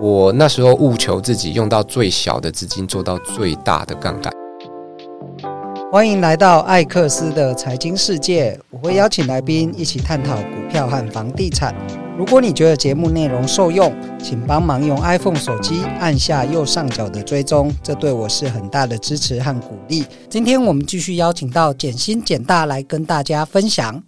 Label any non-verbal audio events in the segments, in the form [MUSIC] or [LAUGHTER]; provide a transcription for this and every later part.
我那时候务求自己用到最小的资金做到最大的杠杆。欢迎来到艾克斯的财经世界，我会邀请来宾一起探讨股票和房地产。如果你觉得节目内容受用，请帮忙用 iPhone 手机按下右上角的追踪，这对我是很大的支持和鼓励。今天我们继续邀请到简新简大来跟大家分享。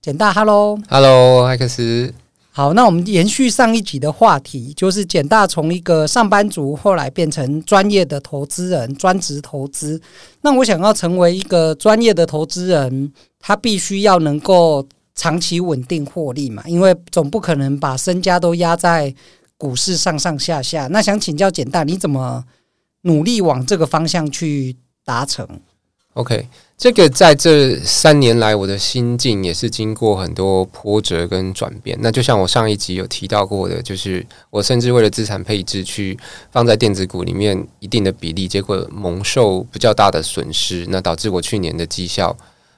简大，Hello，Hello，艾克斯。好，那我们延续上一集的话题，就是简大从一个上班族，后来变成专业的投资人，专职投资。那我想要成为一个专业的投资人，他必须要能够长期稳定获利嘛，因为总不可能把身家都压在股市上上下下。那想请教简大，你怎么努力往这个方向去达成？OK，这个在这三年来，我的心境也是经过很多波折跟转变。那就像我上一集有提到过的，就是我甚至为了资产配置去放在电子股里面一定的比例，结果蒙受比较大的损失，那导致我去年的绩效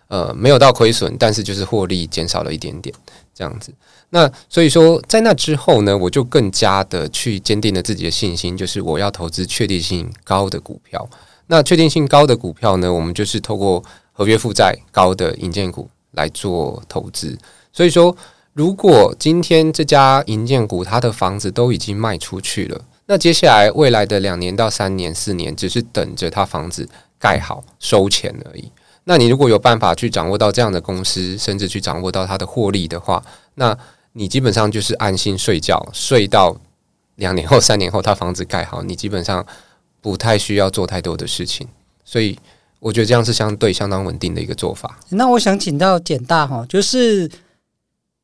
呃没有到亏损，但是就是获利减少了一点点这样子。那所以说，在那之后呢，我就更加的去坚定了自己的信心，就是我要投资确定性高的股票。那确定性高的股票呢，我们就是透过合约负债高的银建股来做投资。所以说，如果今天这家银建股它的房子都已经卖出去了，那接下来未来的两年到三年、四年，只是等着它房子盖好收钱而已。那你如果有办法去掌握到这样的公司，甚至去掌握到它的获利的话，那你基本上就是安心睡觉，睡到两年后、三年后，它房子盖好，你基本上。不太需要做太多的事情，所以我觉得这样是相对相当稳定的一个做法。那我想请到简大哈，就是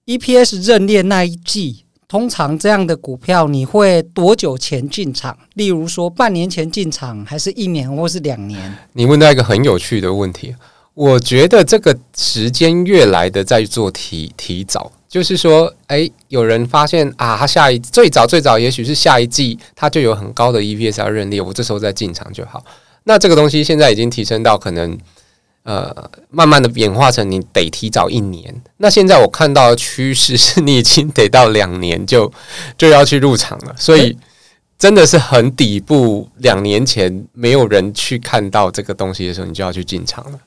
EPS 认列那一季，通常这样的股票你会多久前进场？例如说半年前进场，还是一年，或是两年？你问到一个很有趣的问题，我觉得这个时间越来的在做提提早。就是说，哎、有人发现啊，他下一最早最早，也许是下一季，他就有很高的 EPS 要认列，我这时候再进场就好。那这个东西现在已经提升到可能，呃，慢慢的演化成你得提早一年。那现在我看到的趋势是你已经得到两年就 [LAUGHS] 就要去入场了，所以真的是很底部。两年前没有人去看到这个东西的时候，你就要去进场了。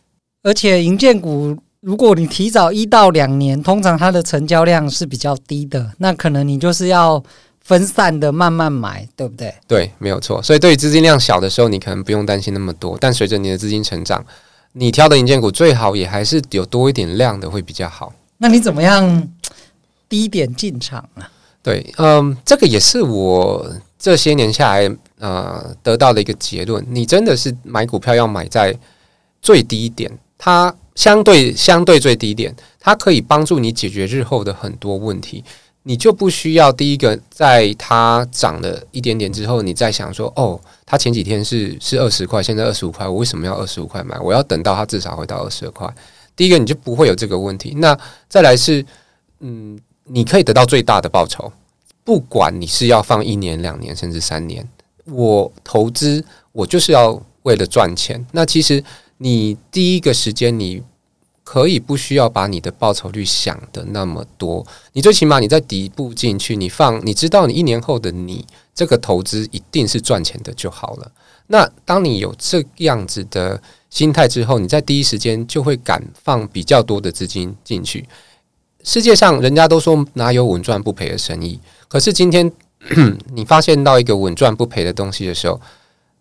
而且银建股。如果你提早一到两年，通常它的成交量是比较低的，那可能你就是要分散的慢慢买，对不对？对，没有错。所以对于资金量小的时候，你可能不用担心那么多。但随着你的资金成长，你挑的银建股最好也还是有多一点量的会比较好。那你怎么样低点进场啊？对，嗯，这个也是我这些年下来呃得到的一个结论。你真的是买股票要买在最低点，它。相对相对最低点，它可以帮助你解决日后的很多问题。你就不需要第一个，在它涨了一点点之后，你再想说，哦，它前几天是是二十块，现在二十五块，我为什么要二十五块买？我要等到它至少回到二十二块。第一个，你就不会有这个问题。那再来是，嗯，你可以得到最大的报酬，不管你是要放一年、两年，甚至三年。我投资，我就是要为了赚钱。那其实。你第一个时间，你可以不需要把你的报酬率想得那么多。你最起码你在底部进去，你放，你知道你一年后的你这个投资一定是赚钱的就好了。那当你有这样子的心态之后，你在第一时间就会敢放比较多的资金进去。世界上人家都说哪有稳赚不赔的生意，可是今天你发现到一个稳赚不赔的东西的时候，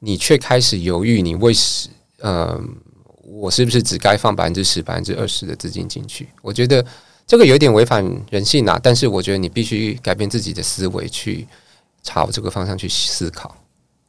你却开始犹豫，你为什什？嗯，我是不是只该放百分之十、百分之二十的资金进去？我觉得这个有点违反人性啊。但是我觉得你必须改变自己的思维，去朝这个方向去思考。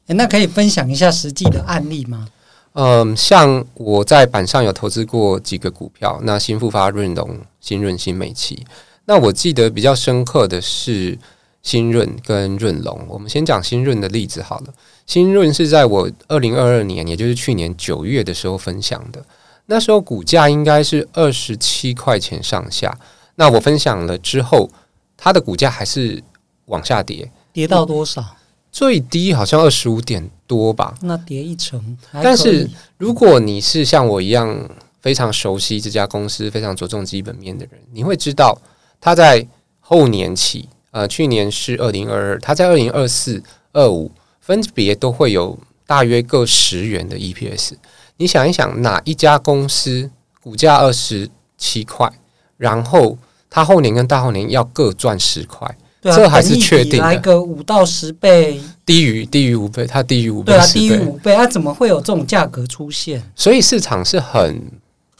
欸，那可以分享一下实际的案例吗？嗯，像我在板上有投资过几个股票，那新复发、润隆、新润、新美琪。那我记得比较深刻的是新润跟润龙。我们先讲新润的例子好了。新润是在我二零二二年，也就是去年九月的时候分享的。那时候股价应该是二十七块钱上下。那我分享了之后，它的股价还是往下跌，跌到多少？最低好像二十五点多吧。那跌一成。但是如果你是像我一样非常熟悉这家公司、非常着重基本面的人，你会知道，它在后年起。呃，去年是二零二二，它在二零二四、二五分别都会有大约各十元的 EPS。你想一想，哪一家公司股价二十七块，然后它后年跟大后年要各赚十块？啊、这还是确定的，来个五到十倍，低于低于五倍，它低于五倍，对啊，低于五倍，它怎么会有这种价格出现？所以市场是很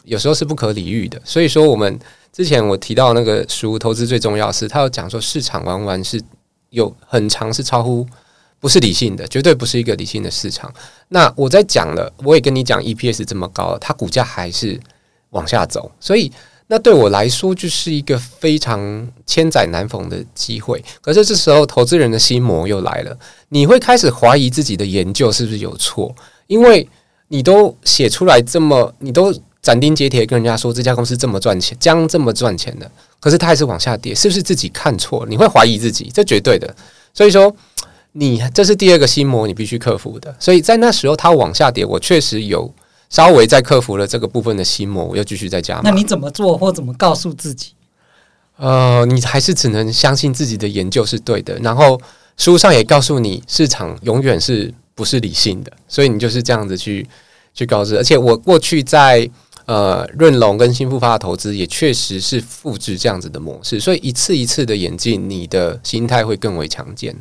有时候是不可理喻的。所以说，我们之前我提到那个书，投资最重要是，他有讲说市场往往是有很长是超乎不是理性的，绝对不是一个理性的市场。那我在讲了，我也跟你讲，EPS 这么高，它股价还是往下走，所以。那对我来说就是一个非常千载难逢的机会。可是这时候，投资人的心魔又来了，你会开始怀疑自己的研究是不是有错，因为你都写出来这么，你都斩钉截铁跟人家说这家公司这么赚钱，将这么赚钱的，可是它还是往下跌，是不是自己看错了？你会怀疑自己，这绝对的。所以说，你这是第二个心魔，你必须克服的。所以在那时候，它往下跌，我确实有。稍微再克服了这个部分的心魔，我又继续再加码。那你怎么做，或怎么告诉自己？呃，你还是只能相信自己的研究是对的。然后书上也告诉你，市场永远是不是理性的，所以你就是这样子去去告知。而且我过去在呃润龙跟新复发的投资，也确实是复制这样子的模式。所以一次一次的演进，你的心态会更为强健。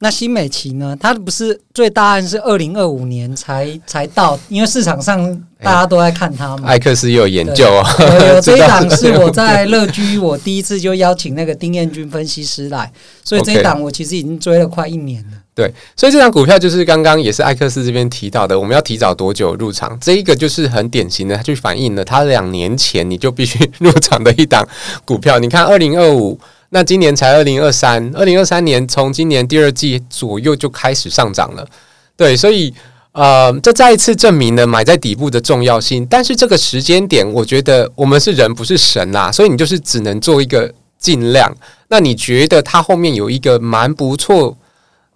那新美琪呢？它不是最大案是二零二五年才才到，因为市场上大家都在看它嘛。艾克斯也有研究啊，有 [LAUGHS] 这一档是我在乐居，我第一次就邀请那个丁彦军分析师来，所以这一档我其实已经追了快一年了。对，所以这张股票就是刚刚也是艾克斯这边提到的，我们要提早多久入场？这一个就是很典型的，它就反映了它两年前你就必须 [LAUGHS] 入场的一档股票。你看二零二五。那今年才二零二三，二零二三年从今年第二季左右就开始上涨了，对，所以呃，这再一次证明了买在底部的重要性。但是这个时间点，我觉得我们是人不是神啦，所以你就是只能做一个尽量。那你觉得它后面有一个蛮不错，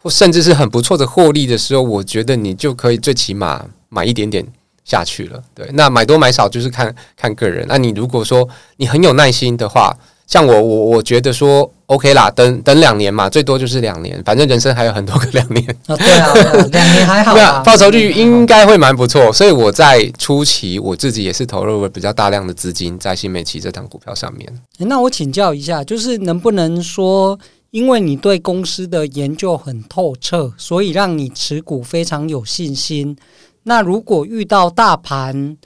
或甚至是很不错的获利的时候，我觉得你就可以最起码买一点点下去了。对，那买多买少就是看看个人。那你如果说你很有耐心的话。像我，我我觉得说 OK 啦，等等两年嘛，最多就是两年，反正人生还有很多个两年。哦，对啊，两年还好。[LAUGHS] 那报酬率应该会蛮不错，所以我在初期我自己也是投入了比较大量的资金在新美齐这档股票上面。那我请教一下，就是能不能说，因为你对公司的研究很透彻，所以让你持股非常有信心？那如果遇到大盘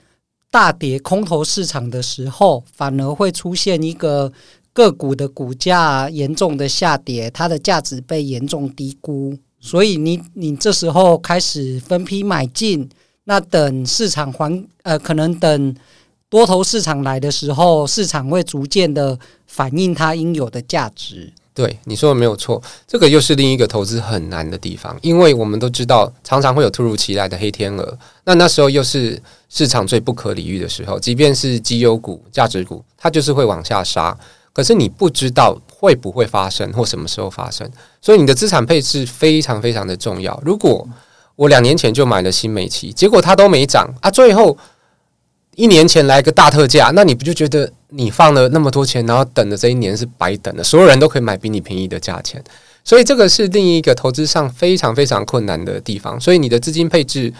大跌、空头市场的时候，反而会出现一个。个股的股价严重的下跌，它的价值被严重低估，所以你你这时候开始分批买进，那等市场还呃，可能等多头市场来的时候，市场会逐渐的反映它应有的价值。对，你说的没有错，这个又是另一个投资很难的地方，因为我们都知道，常常会有突如其来的黑天鹅，那那时候又是市场最不可理喻的时候，即便是绩优股、价值股，它就是会往下杀。可是你不知道会不会发生或什么时候发生，所以你的资产配置非常非常的重要。如果我两年前就买了新美期，结果它都没涨啊，最后一年前来个大特价，那你不就觉得你放了那么多钱，然后等的这一年是白等的？所有人都可以买比你便宜的价钱，所以这个是另一个投资上非常非常困难的地方。所以你的资金配置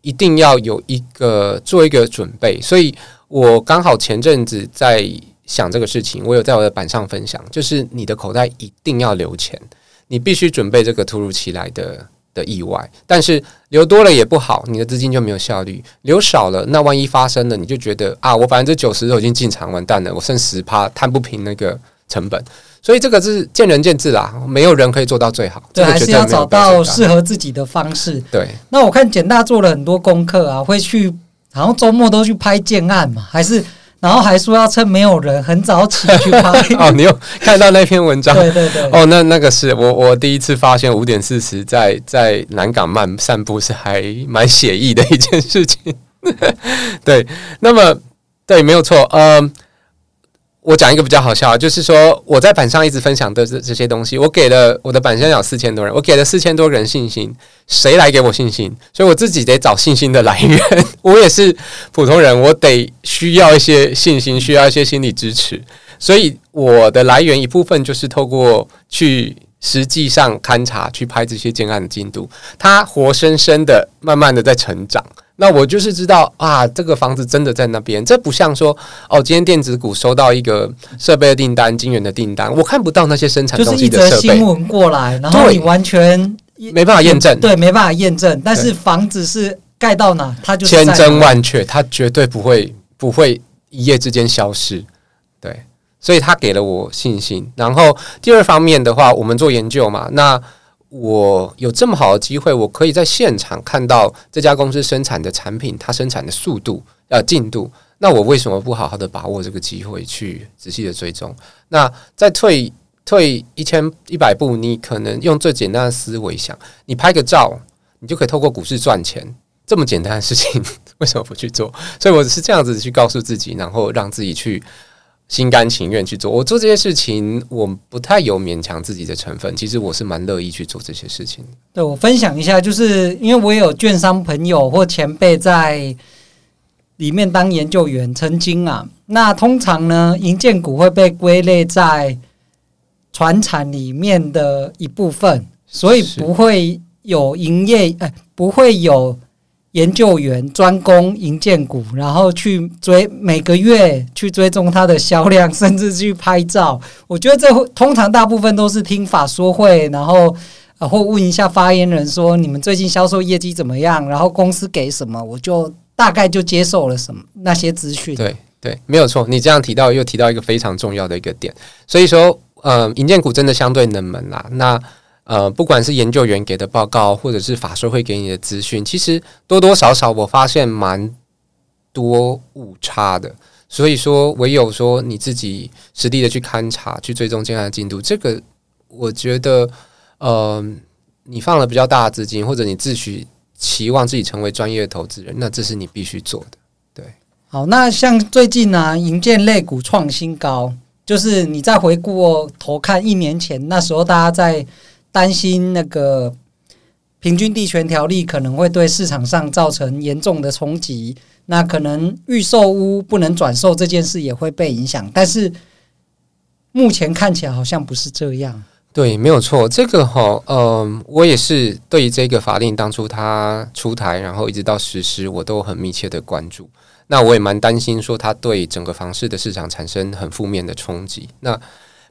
一定要有一个做一个准备。所以我刚好前阵子在。想这个事情，我有在我的板上分享，就是你的口袋一定要留钱，你必须准备这个突如其来的的意外。但是留多了也不好，你的资金就没有效率；留少了，那万一发生了，你就觉得啊，我百分之九十都已经进场完蛋了，我剩十趴摊不平那个成本。所以这个是见仁见智啦，没有人可以做到最好。对，还是要找到适合自己的方式。对，那我看简大做了很多功课啊，会去，然后周末都去拍建案嘛，还是？然后还说要趁没有人很早起去 [LAUGHS] 爬哦，你有看到那篇文章？对对对。哦，那那个是我我第一次发现五点四十在在南港慢散步是还蛮写意的一件事情。[LAUGHS] 对，那么对，没有错，嗯。我讲一个比较好笑，就是说我在板上一直分享的这这些东西，我给了我的板上有四千多人，我给了四千多人信心，谁来给我信心？所以我自己得找信心的来源。我也是普通人，我得需要一些信心，需要一些心理支持。所以我的来源一部分就是透过去实际上勘察，去拍这些建案的进度，它活生生的、慢慢的在成长。那我就是知道啊，这个房子真的在那边，这不像说哦，今天电子股收到一个设备的订单、晶圆的订单，我看不到那些生产东西的设备。就是一则新闻过来，然后你完全没办法验证，对，没办法验证。但是房子是盖到哪，它就千真万确，它绝对不会不会一夜之间消失。对，所以他给了我信心。然后第二方面的话，我们做研究嘛，那。我有这么好的机会，我可以在现场看到这家公司生产的产品，它生产的速度、呃进度。那我为什么不好好的把握这个机会去仔细的追踪？那再退退一千一百步，你可能用最简单的思维想，你拍个照，你就可以透过股市赚钱，这么简单的事情，[LAUGHS] 为什么不去做？所以我是这样子去告诉自己，然后让自己去。心甘情愿去做，我做这些事情，我不太有勉强自己的成分。其实我是蛮乐意去做这些事情。对，我分享一下，就是因为我也有券商朋友或前辈在里面当研究员，曾经啊，那通常呢，银建股会被归类在传产里面的一部分，所以不会有营业，哎，不会有。研究员专攻银建股，然后去追每个月去追踪它的销量，甚至去拍照。我觉得这通常大部分都是听法说会，然后呃或问一下发言人说你们最近销售业绩怎么样，然后公司给什么，我就大概就接受了什么那些资讯。对对，没有错。你这样提到又提到一个非常重要的一个点，所以说呃，银建股真的相对冷门啦。那呃，不管是研究员给的报告，或者是法说会给你的资讯，其实多多少少我发现蛮多误差的。所以说，唯有说你自己实地的去勘察、去追踪这样的进度，这个我觉得，呃，你放了比较大的资金，或者你自诩期望自己成为专业的投资人，那这是你必须做的。对，好，那像最近呢、啊，营建类股创新高，就是你再回过头看一年前那时候，大家在。担心那个平均地权条例可能会对市场上造成严重的冲击，那可能预售屋不能转售这件事也会被影响。但是目前看起来好像不是这样。对，没有错。这个哈，嗯、我也是对于这个法令当初它出台，然后一直到实施，我都很密切的关注。那我也蛮担心说它对整个房市的市场产生很负面的冲击。那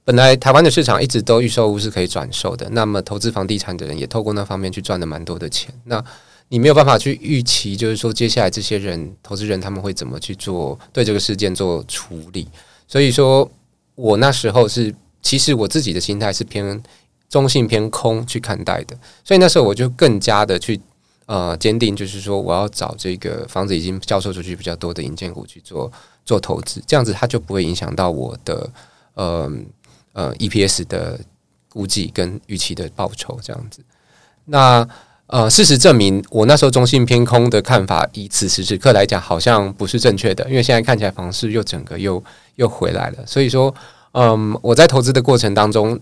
本来台湾的市场一直都预售屋是可以转售的，那么投资房地产的人也透过那方面去赚了蛮多的钱。那你没有办法去预期，就是说接下来这些人投资人他们会怎么去做对这个事件做处理。所以说我那时候是其实我自己的心态是偏中性偏空去看待的，所以那时候我就更加的去呃坚定，就是说我要找这个房子已经销售出去比较多的银建股去做做投资，这样子它就不会影响到我的呃。呃，EPS 的估计跟预期的报酬这样子，那呃，事实证明，我那时候中性偏空的看法，以此时此刻来讲，好像不是正确的，因为现在看起来房市又整个又又回来了。所以说，嗯，我在投资的过程当中，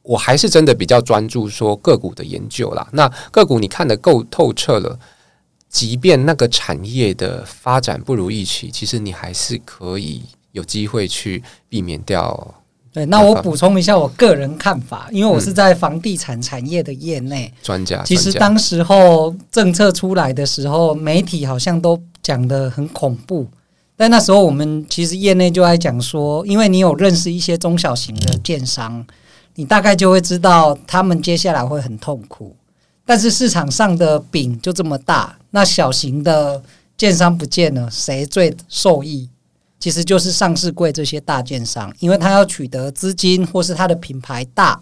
我还是真的比较专注说个股的研究啦。那个股你看得够透彻了，即便那个产业的发展不如预期，其实你还是可以有机会去避免掉。对，那我补充一下 [LAUGHS] 我个人看法，因为我是在房地产产业的业内专家。其实当时候政策出来的时候，媒体好像都讲得很恐怖，但那时候我们其实业内就在讲说，因为你有认识一些中小型的建商，你大概就会知道他们接下来会很痛苦。但是市场上的饼就这么大，那小型的建商不见了，谁最受益？其实就是上市柜这些大建商，因为他要取得资金，或是他的品牌大，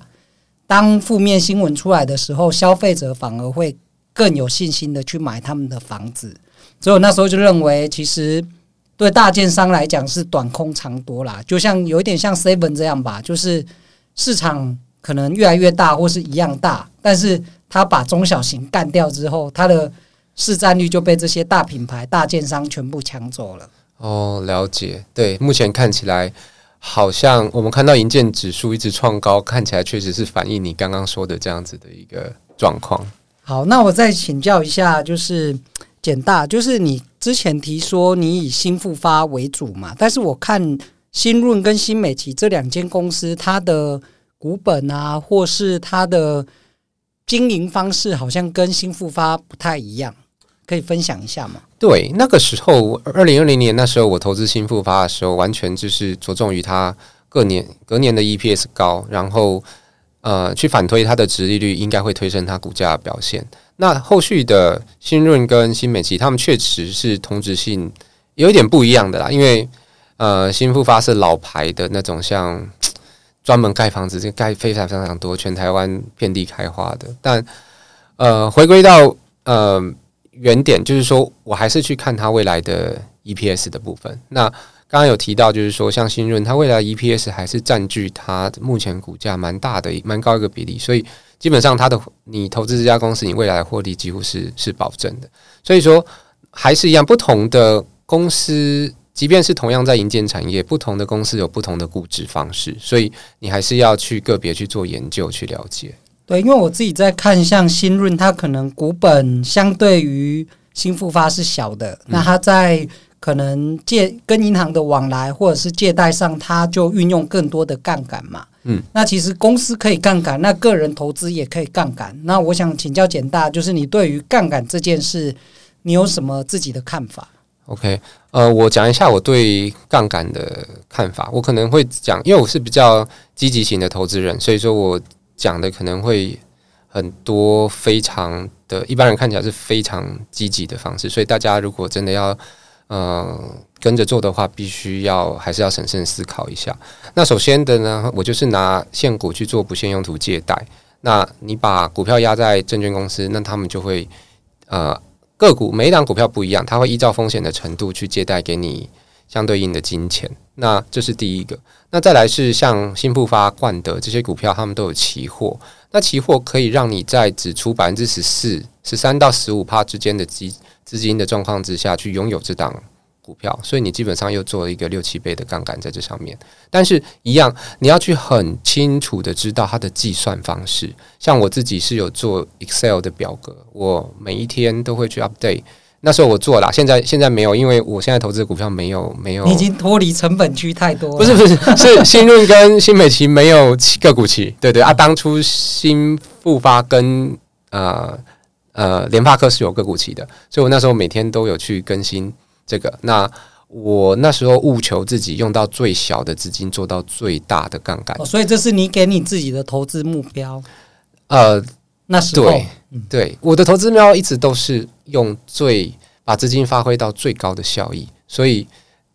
当负面新闻出来的时候，消费者反而会更有信心的去买他们的房子。所以我那时候就认为，其实对大建商来讲是短空长多啦，就像有一点像 Seven 这样吧，就是市场可能越来越大，或是一样大，但是他把中小型干掉之后，他的市占率就被这些大品牌、大建商全部抢走了。哦，了解。对，目前看起来好像我们看到银建指数一直创高，看起来确实是反映你刚刚说的这样子的一个状况。好，那我再请教一下，就是简大，就是你之前提说你以新复发为主嘛，但是我看新润跟新美齐这两间公司，它的股本啊，或是它的经营方式，好像跟新复发不太一样，可以分享一下吗？对，那个时候，二零二零年那时候我投资新复发的时候，完全就是着重于它各年隔年的 EPS 高，然后呃去反推它的殖利率应该会推升它股价表现。那后续的新润跟新美琪，他们确实是同质性有一点不一样的啦，因为呃新复发是老牌的那种，像 [TSK] 专门盖房子，这盖非常非常多，全台湾遍地开花的。但呃回归到呃。原点就是说，我还是去看它未来的 EPS 的部分。那刚刚有提到，就是说，像新润，它未来 EPS 还是占据它目前股价蛮大的、蛮高一个比例。所以基本上，它的你投资这家公司，你未来的获利几乎是是保证的。所以说，还是一样，不同的公司，即便是同样在营建产业，不同的公司有不同的估值方式，所以你还是要去个别去做研究去了解。对，因为我自己在看，像新润，它可能股本相对于新复发是小的，嗯、那它在可能借跟银行的往来或者是借贷上，它就运用更多的杠杆嘛。嗯，那其实公司可以杠杆，那个人投资也可以杠杆。那我想请教简大，就是你对于杠杆这件事，你有什么自己的看法？OK，呃，我讲一下我对杠杆的看法。我可能会讲，因为我是比较积极型的投资人，所以说我。讲的可能会很多，非常的一般人看起来是非常积极的方式，所以大家如果真的要呃跟着做的话，必须要还是要审慎思考一下。那首先的呢，我就是拿现股去做不限用途借贷。那你把股票押在证券公司，那他们就会呃个股每一档股票不一样，他会依照风险的程度去借贷给你相对应的金钱。那这是第一个。那再来是像新复发、冠德这些股票，他们都有期货。那期货可以让你在只出百分之十四、十三到十五趴之间的资资金的状况之下去拥有这档股票，所以你基本上又做了一个六七倍的杠杆在这上面。但是，一样你要去很清楚的知道它的计算方式。像我自己是有做 Excel 的表格，我每一天都会去 update。那时候我做了，现在现在没有，因为我现在投资的股票没有没有。你已经脱离成本区太多了。不是不是，是 [LAUGHS] 新润跟新美齐没有个股期。对对啊，当初新复发跟呃呃联发科是有个股期的，所以我那时候每天都有去更新这个。那我那时候务求自己用到最小的资金做到最大的杠杆。哦，所以这是你给你自己的投资目标。呃。那时候，对，对，我的投资喵一直都是用最把资金发挥到最高的效益，所以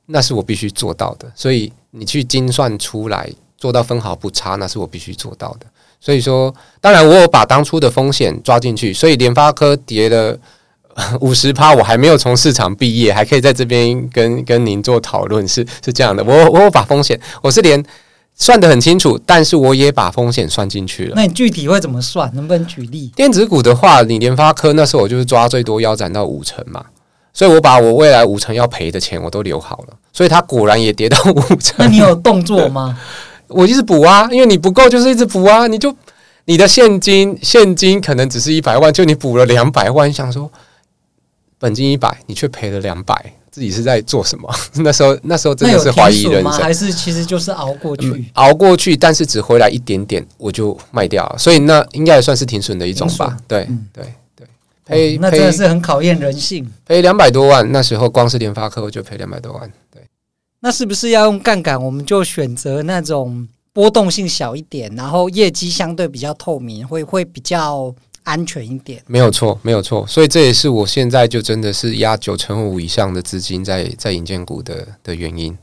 那是我必须做到的。所以你去精算出来做到分毫不差，那是我必须做到的。所以说，当然我有把当初的风险抓进去，所以联发科跌了 [LAUGHS] 五十趴，我还没有从市场毕业，还可以在这边跟跟您做讨论，是是这样的。我我有把风险，我是连。算得很清楚，但是我也把风险算进去了。那你具体会怎么算？能不能举例？电子股的话，你联发科那时候我就是抓最多腰斩到五成嘛，所以我把我未来五成要赔的钱我都留好了，所以它果然也跌到五成。那你有动作吗？[LAUGHS] 我一直补啊，因为你不够就是一直补啊，你就你的现金现金可能只是一百万，就你补了两百万，想说本金一百，你却赔了两百。自己是在做什么？[LAUGHS] 那时候那时候真的是怀疑人生，还是其实就是熬过去，嗯，熬过去，但是只回来一点点，我就卖掉了。所以那应该也算是停损的一种吧？对对对，赔那真的是很考验人性。赔两百多万，那时候光是联发科我就赔两百多万。对，那是不是要用杠杆？我们就选择那种波动性小一点，然后业绩相对比较透明，会会比较。安全一点，没有错，没有错，所以这也是我现在就真的是压九成五以上的资金在在营建股的的原因。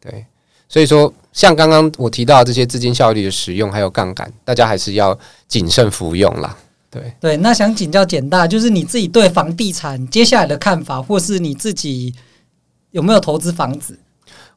对，所以说像刚刚我提到这些资金效率的使用，还有杠杆，大家还是要谨慎服用啦。对对，那想请教简大，就是你自己对房地产接下来的看法，或是你自己有没有投资房子？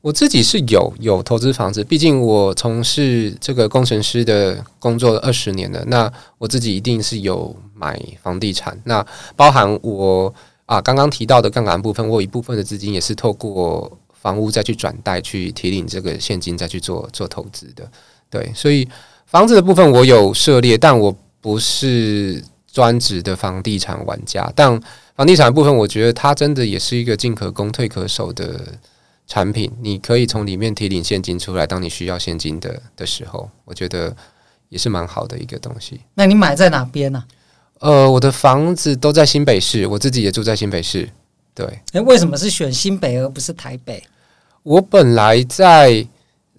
我自己是有有投资房子，毕竟我从事这个工程师的工作二十年了。那我自己一定是有买房地产。那包含我啊刚刚提到的杠杆部分，我有一部分的资金也是透过房屋再去转贷去提领这个现金再去做做投资的。对，所以房子的部分我有涉猎，但我不是专职的房地产玩家。但房地产部分，我觉得它真的也是一个进可攻退可守的。产品，你可以从里面提领现金出来，当你需要现金的的时候，我觉得也是蛮好的一个东西。那你买在哪边呢？呃，我的房子都在新北市，我自己也住在新北市。对，诶，为什么是选新北而不是台北？我本来在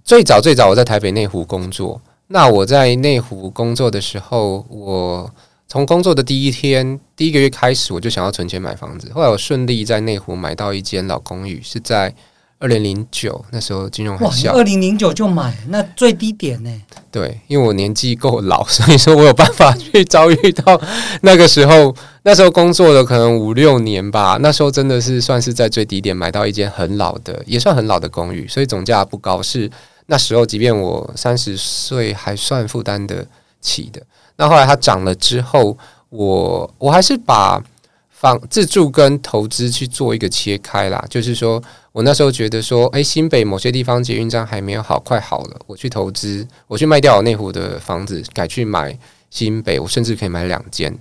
最早最早我在台北内湖工作，那我在内湖工作的时候，我。从工作的第一天，第一个月开始，我就想要存钱买房子。后来我顺利在内湖买到一间老公寓，是在二零零九那时候金融海啸。二零零九就买，那最低点呢？对，因为我年纪够老，[LAUGHS] 所以说我有办法去遭遇到那个时候。那时候工作了可能五六年吧，那时候真的是算是在最低点买到一间很老的，也算很老的公寓，所以总价不高，是那时候即便我三十岁还算负担得起的。那后来它涨了之后，我我还是把房自住跟投资去做一个切开啦。就是说我那时候觉得说，诶，新北某些地方捷运站还没有好，快好了，我去投资，我去卖掉我内湖的房子，改去买新北，我甚至可以买两间。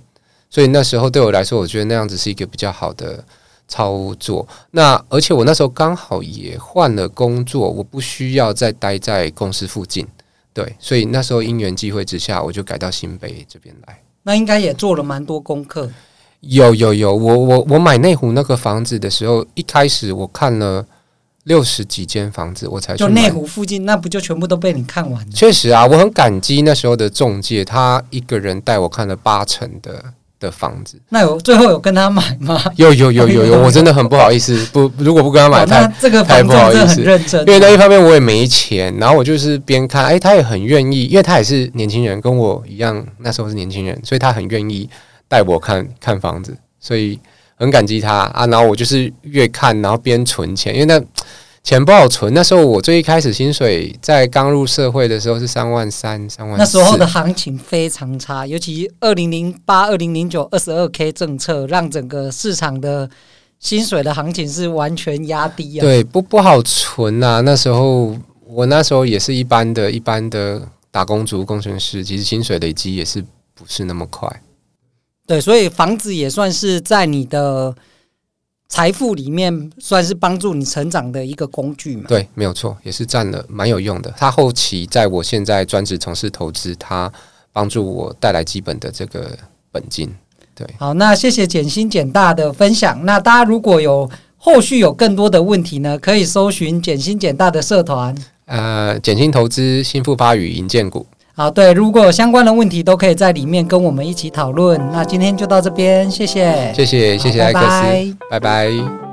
所以那时候对我来说，我觉得那样子是一个比较好的操作。那而且我那时候刚好也换了工作，我不需要再待在公司附近。对，所以那时候因缘际会之下，我就改到新北这边来。那应该也做了蛮多功课。有有有，我我我买内湖那个房子的时候，一开始我看了六十几间房子，我才。就内湖附近，那不就全部都被你看完了？确实啊，我很感激那时候的中介，他一个人带我看了八成的。的房子，那有最后有跟他买吗？[LAUGHS] 有有有有有，我真的很不好意思，不，如果不跟他买，太这个太不好意思，认真，因为那一方面我也没钱，然后我就是边看，哎，他也很愿意，因为他也是年轻人，跟我一样，那时候是年轻人，所以他很愿意带我看看房子，所以很感激他啊。然后我就是越看，然后边存钱，因为那。钱不好存，那时候我最一开始薪水在刚入社会的时候是三万三、三万。那时候的行情非常差，尤其二零零八、二零零九二十二 K 政策，让整个市场的薪水的行情是完全压低啊。对，不不好存啊。那时候我那时候也是一般的一般的打工族、工程师，其实薪水累积也是不是那么快。对，所以房子也算是在你的。财富里面算是帮助你成长的一个工具嘛？对，没有错，也是占了蛮有用的。它后期在我现在专职从事投资，它帮助我带来基本的这个本金。对，好，那谢谢简新简大的分享。那大家如果有后续有更多的问题呢，可以搜寻简新简大的社团，呃，简新投资新富发与银建股。好，对，如果有相关的问题，都可以在里面跟我们一起讨论。那今天就到这边，谢谢，谢谢，谢谢艾克斯，拜拜。拜拜。